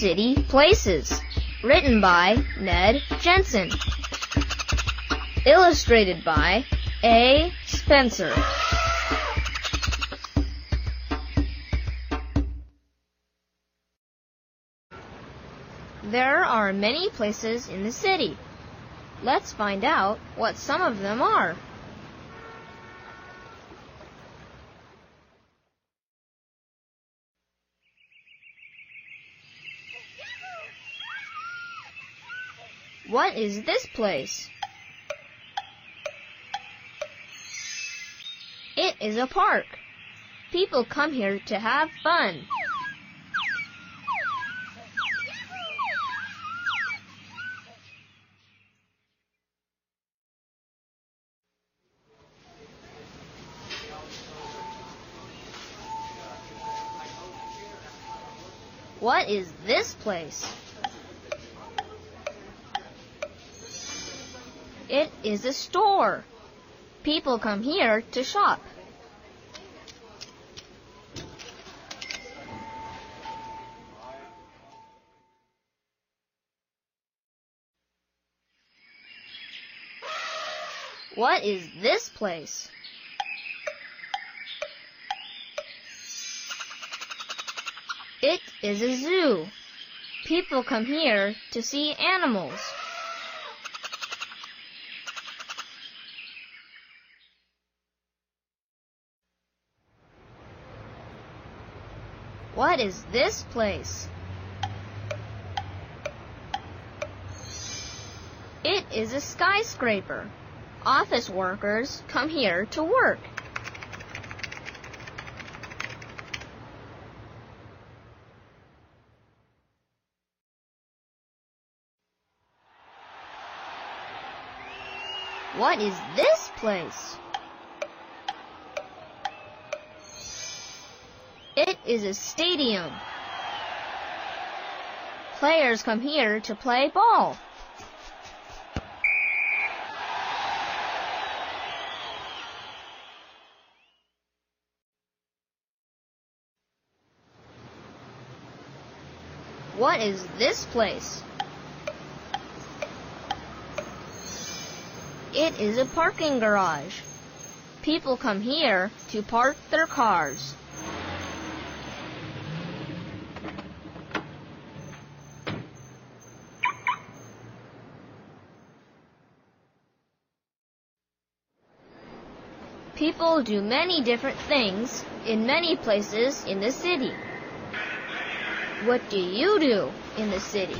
City Places. Written by Ned Jensen. Illustrated by A. Spencer. There are many places in the city. Let's find out what some of them are. What is this place? It is a park. People come here to have fun. What is this place? It is a store. People come here to shop. What is this place? It is a zoo. People come here to see animals. What is this place? It is a skyscraper. Office workers come here to work. What is this place? Is a stadium. Players come here to play ball. What is this place? It is a parking garage. People come here to park their cars. People do many different things in many places in the city. What do you do in the city?